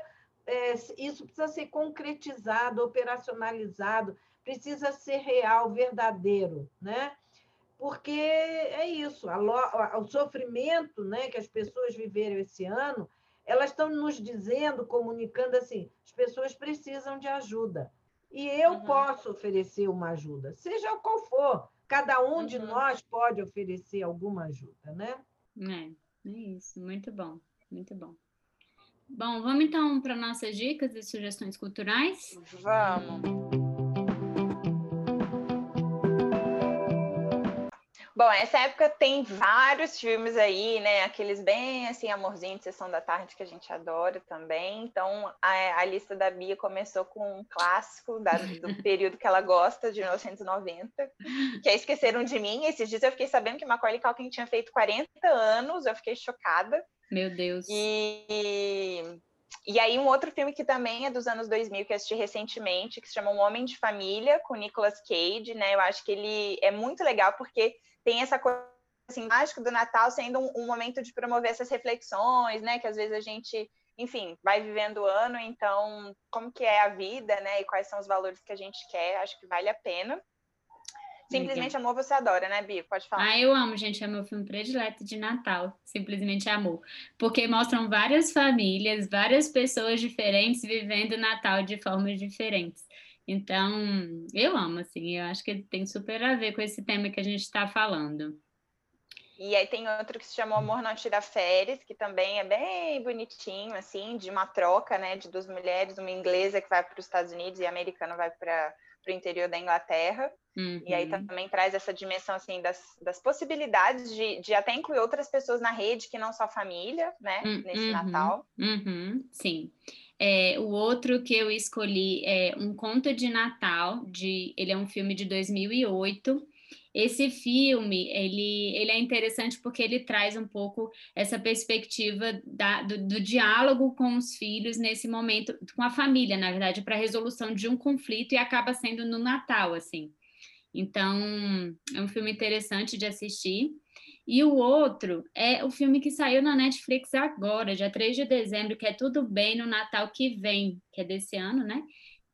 Speaker 3: é, isso precisa ser concretizado, operacionalizado, precisa ser real, verdadeiro, né? Porque é isso, a, a, o sofrimento né, que as pessoas viveram esse ano, elas estão nos dizendo, comunicando assim, as pessoas precisam de ajuda. E eu uhum. posso oferecer uma ajuda, seja qual for. Cada um uhum. de nós pode oferecer alguma ajuda, né?
Speaker 2: É. É isso, muito bom, muito bom. Bom, vamos então para nossas dicas e sugestões culturais?
Speaker 1: Vamos. Essa época tem vários filmes aí, né? Aqueles bem assim, amorzinho de sessão da tarde que a gente adora também. Então, a, a lista da Bia começou com um clássico da, do período que ela gosta, de 1990, que é Esqueceram de Mim. Esses dias eu fiquei sabendo que Macaulay Culkin tinha feito 40 anos, eu fiquei chocada.
Speaker 2: Meu Deus.
Speaker 1: E e aí, um outro filme que também é dos anos 2000, que eu assisti recentemente, que se chama Um Homem de Família, com Nicolas Cage, né? Eu acho que ele é muito legal porque tem essa coisa assim, mágica do Natal sendo um, um, momento de promover essas reflexões, né? Que às vezes a gente, enfim, vai vivendo o ano, então, como que é a vida, né? E quais são os valores que a gente quer, acho que vale a pena. Simplesmente Amor você adora, né, Bia? Pode falar.
Speaker 2: Ah, eu amo, gente. É meu filme predileto de Natal. Simplesmente Amor. Porque mostram várias famílias, várias pessoas diferentes vivendo Natal de formas diferentes. Então, eu amo, assim. Eu acho que tem super a ver com esse tema que a gente está falando.
Speaker 1: E aí tem outro que se chama Amor Não Tira Férias, que também é bem bonitinho, assim, de uma troca, né, de duas mulheres, uma inglesa que vai para os Estados Unidos e a americana vai para o interior da Inglaterra. Uhum. E aí uhum. também traz essa dimensão assim das, das possibilidades de, de até incluir outras pessoas na rede que não só família, né? Uhum. Nesse Natal.
Speaker 2: Uhum. Sim. É, o outro que eu escolhi é Um Conto de Natal, de, ele é um filme de 2008, esse filme, ele, ele é interessante porque ele traz um pouco essa perspectiva da, do, do diálogo com os filhos nesse momento, com a família, na verdade, para a resolução de um conflito e acaba sendo no Natal, assim. Então, é um filme interessante de assistir. E o outro é o filme que saiu na Netflix agora, dia 3 de dezembro, que é Tudo Bem no Natal que vem, que é desse ano, né?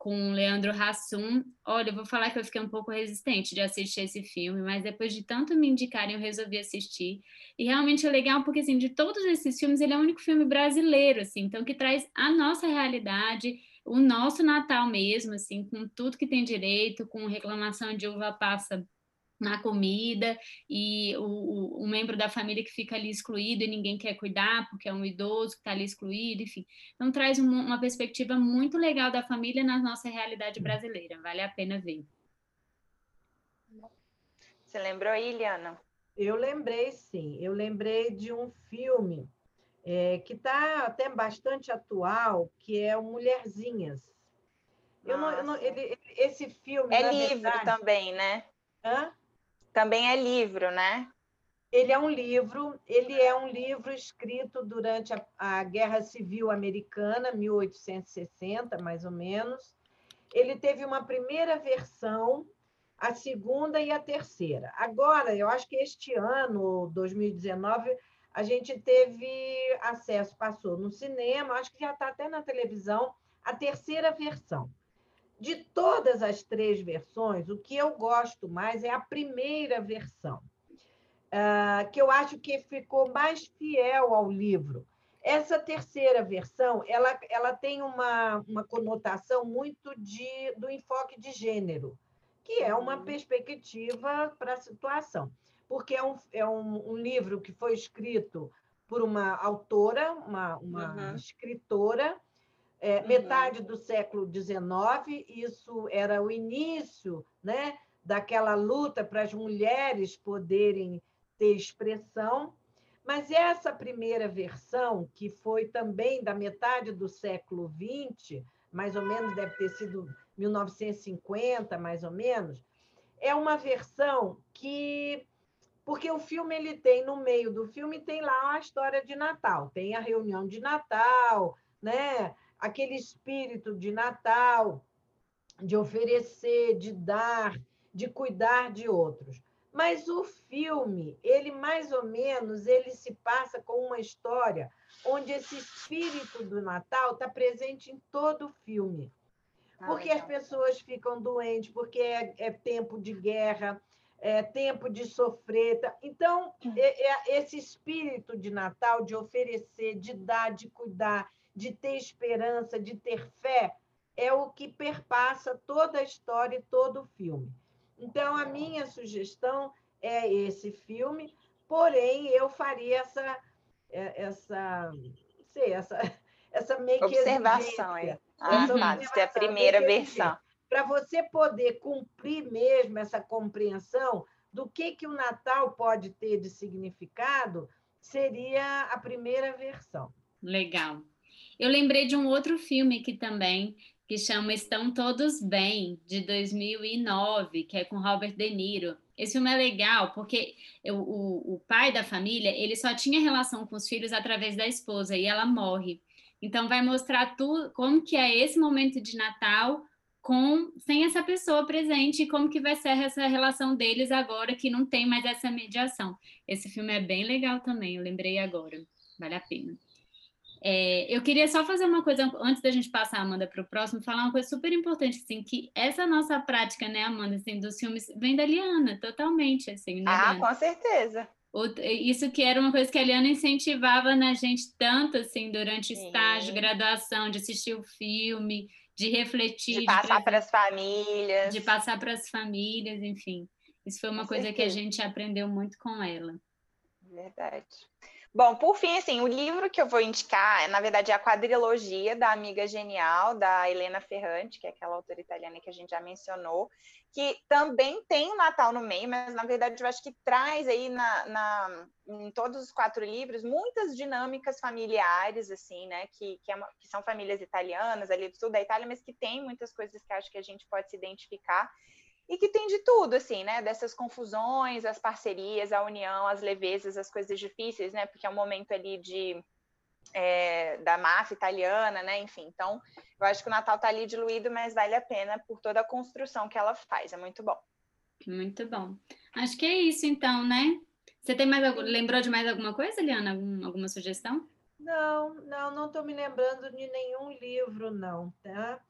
Speaker 2: com o Leandro Hassum. Olha, eu vou falar que eu fiquei um pouco resistente de assistir esse filme, mas depois de tanto me indicarem, eu resolvi assistir. E realmente é legal porque, assim, de todos esses filmes, ele é o único filme brasileiro, assim, então que traz a nossa realidade, o nosso Natal mesmo, assim, com tudo que tem direito, com reclamação de uva passa na comida e o, o, o, membro da família que fica ali excluído e ninguém quer cuidar porque é um idoso que está ali excluído, enfim. Então traz uma, uma, perspectiva muito legal da família na nossa realidade brasileira, vale a pena ver.
Speaker 1: Você lembrou aí, Liana?
Speaker 3: Eu lembrei, sim. Eu lembrei de um filme é, que está até bastante atual, que é o Mulherzinhas. Eu não, eu não, ele, esse filme.
Speaker 1: É livro verdade... também, né?
Speaker 3: Hã?
Speaker 1: Também é livro, né?
Speaker 3: Ele é um livro, ele é um livro escrito durante a, a Guerra Civil Americana, 1860, mais ou menos. Ele teve uma primeira versão, a segunda e a terceira. Agora, eu acho que este ano, 2019, a gente teve acesso, passou no cinema, acho que já está até na televisão, a terceira versão. De todas as três versões, o que eu gosto mais é a primeira versão, uh, que eu acho que ficou mais fiel ao livro. Essa terceira versão, ela, ela tem uma, uma conotação muito de, do enfoque de gênero, que é uma uhum. perspectiva para a situação, porque é, um, é um, um, livro que foi escrito por uma autora, uma, uma uhum. escritora, é, uhum. metade do século XIX, isso era o início né, daquela luta para as mulheres poderem ter expressão. Mas essa primeira versão, que foi também da metade do século XX, mais ou menos deve ter sido 1950, mais ou menos, é uma versão que porque o filme ele tem no meio do filme tem lá a história de Natal, tem a reunião de Natal, né? Aquele espírito de Natal, de oferecer, de dar, de cuidar de outros. Mas o filme, ele mais ou menos, ele se passa com uma história onde esse espírito do Natal está presente em todo o filme. Ah, porque as pessoas ficam doentes, porque é, é tempo de guerra, é tempo de sofrer. Tá? Então, é, é esse espírito de Natal, de oferecer, de dar, de cuidar, de ter esperança, de ter fé, é o que perpassa toda a história e todo o filme. Então, a minha sugestão é esse filme, porém, eu faria essa, é, essa, sei, essa, essa meio
Speaker 1: observação aí. Ah, essa é a primeira versão.
Speaker 3: Para você poder cumprir mesmo essa compreensão do que, que o Natal pode ter de significado, seria a primeira versão.
Speaker 2: Legal. Eu lembrei de um outro filme que também que chama Estão Todos Bem, de 2009, que é com Robert De Niro. Esse filme é legal porque o, o, o pai da família ele só tinha relação com os filhos através da esposa e ela morre. Então vai mostrar tudo como que é esse momento de Natal com sem essa pessoa presente e como que vai ser essa relação deles agora que não tem mais essa mediação. Esse filme é bem legal também, eu lembrei agora, vale a pena. É, eu queria só fazer uma coisa antes da gente passar a Amanda para o próximo, falar uma coisa super importante, assim, que essa nossa prática, né, Amanda, assim, dos filmes vem da Liana, totalmente, assim, né?
Speaker 1: Ah, com certeza.
Speaker 2: Isso que era uma coisa que a Liana incentivava na gente tanto, assim, durante Sim. estágio, graduação, de assistir o filme, de refletir.
Speaker 1: De passar para as famílias.
Speaker 2: De passar para as famílias, enfim. Isso foi uma com coisa certeza. que a gente aprendeu muito com ela.
Speaker 1: Verdade. Bom, por fim, assim, o livro que eu vou indicar, na verdade, é a quadrilogia da Amiga Genial, da Helena Ferrante, que é aquela autora italiana que a gente já mencionou, que também tem o Natal no meio, mas na verdade eu acho que traz aí na, na em todos os quatro livros muitas dinâmicas familiares, assim, né? Que, que, é uma, que são famílias italianas ali do sul da Itália, mas que tem muitas coisas que acho que a gente pode se identificar e que tem de tudo, assim, né? Dessas confusões, as parcerias, a união, as levezas, as coisas difíceis, né? Porque é um momento ali de é, da máfia italiana, né? Enfim, então eu acho que o Natal tá ali diluído, mas vale a pena por toda a construção que ela faz. É muito bom.
Speaker 2: Muito bom. Acho que é isso, então, né? Você tem mais algum... lembrou de mais alguma coisa, Liana? Algum, alguma sugestão?
Speaker 3: Não, não, não estou me lembrando de nenhum livro, não, tá?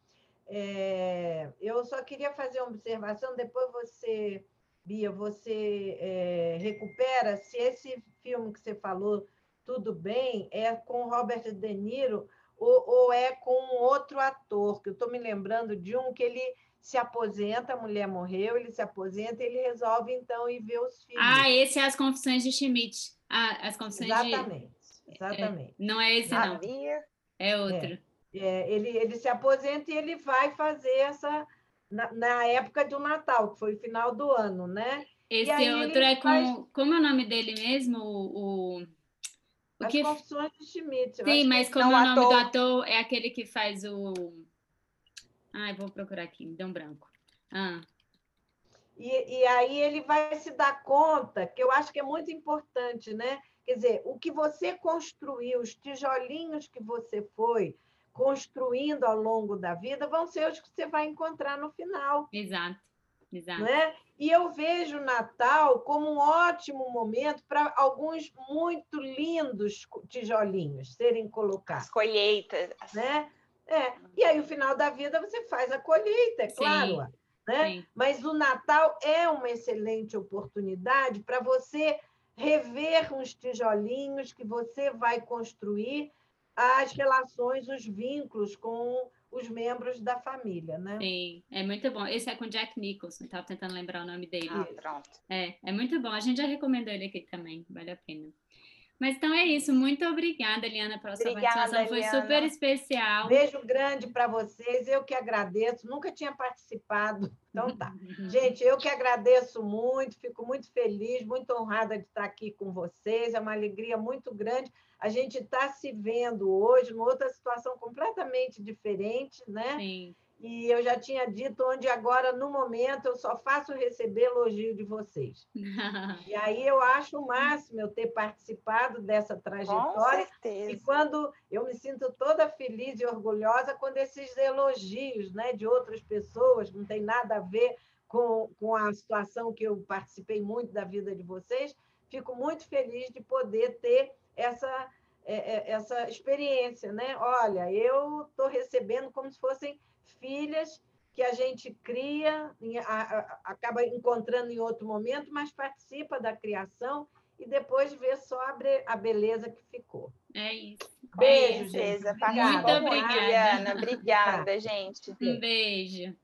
Speaker 3: É, eu só queria fazer uma observação, depois você, Bia, você é, recupera se esse filme que você falou, Tudo Bem, é com Robert De Niro ou, ou é com outro ator, que eu estou me lembrando de um que ele se aposenta, a mulher morreu, ele se aposenta e ele resolve então ir ver os filhos.
Speaker 2: Ah, esse é As Confissões de Schmidt. Ah, As Confissões
Speaker 3: exatamente,
Speaker 2: de...
Speaker 3: Exatamente.
Speaker 2: É, não é esse, não. É outro.
Speaker 3: É. É, ele, ele se aposenta e ele vai fazer essa na, na, época do Natal, que foi o final do ano, né?
Speaker 2: Esse outro é com. Faz... Como é o nome dele mesmo? O, o...
Speaker 3: o As que... Confissões de Schmidt.
Speaker 2: Sim, mas como é o nome ator... do ator é aquele que faz o. Ai, vou procurar aqui, me deu um branco. Ah.
Speaker 3: E, e aí ele vai se dar conta, que eu acho que é muito importante, né? Quer dizer, o que você construiu, os tijolinhos que você foi, construindo ao longo da vida vão ser os que você vai encontrar no final.
Speaker 2: Exato. Exato.
Speaker 3: Né? E eu vejo o Natal como um ótimo momento para alguns muito lindos tijolinhos serem colocados. As
Speaker 1: colheitas.
Speaker 3: Né? É. E aí, no final da vida, você faz a colheita, é Sim. claro. Né? Mas o Natal é uma excelente oportunidade para você rever uns tijolinhos que você vai construir as relações, os vínculos com os membros da família, né?
Speaker 2: Sim, é muito bom. Esse é com Jack Nicholson, estava tentando lembrar o nome dele.
Speaker 1: Ah, pronto.
Speaker 2: É, é muito bom. A gente já recomendou ele aqui também, vale a pena. Mas então é isso. Muito obrigada, Eliana, pela sua obrigada, participação. Foi Eliana. super especial.
Speaker 3: Beijo grande para vocês. Eu que agradeço. Nunca tinha participado. Então tá. Gente, eu que agradeço muito. Fico muito feliz, muito honrada de estar aqui com vocês. É uma alegria muito grande. A gente está se vendo hoje numa outra situação completamente diferente, né?
Speaker 2: Sim.
Speaker 3: E eu já tinha dito onde agora, no momento, eu só faço receber elogio de vocês. e aí eu acho o máximo eu ter participado dessa trajetória.
Speaker 1: Com certeza.
Speaker 3: E quando eu me sinto toda feliz e orgulhosa quando esses elogios né, de outras pessoas, não tem nada a ver com, com a situação que eu participei muito da vida de vocês, fico muito feliz de poder ter essa, é, é, essa experiência. Né? Olha, eu estou recebendo como se fossem filhas que a gente cria, acaba encontrando em outro momento, mas participa da criação e depois vê só a, beleza que ficou.
Speaker 2: É isso.
Speaker 3: Beijo, é
Speaker 1: gente. Obrigada. Muito obrigada. Obrigada, gente.
Speaker 2: Um beijo.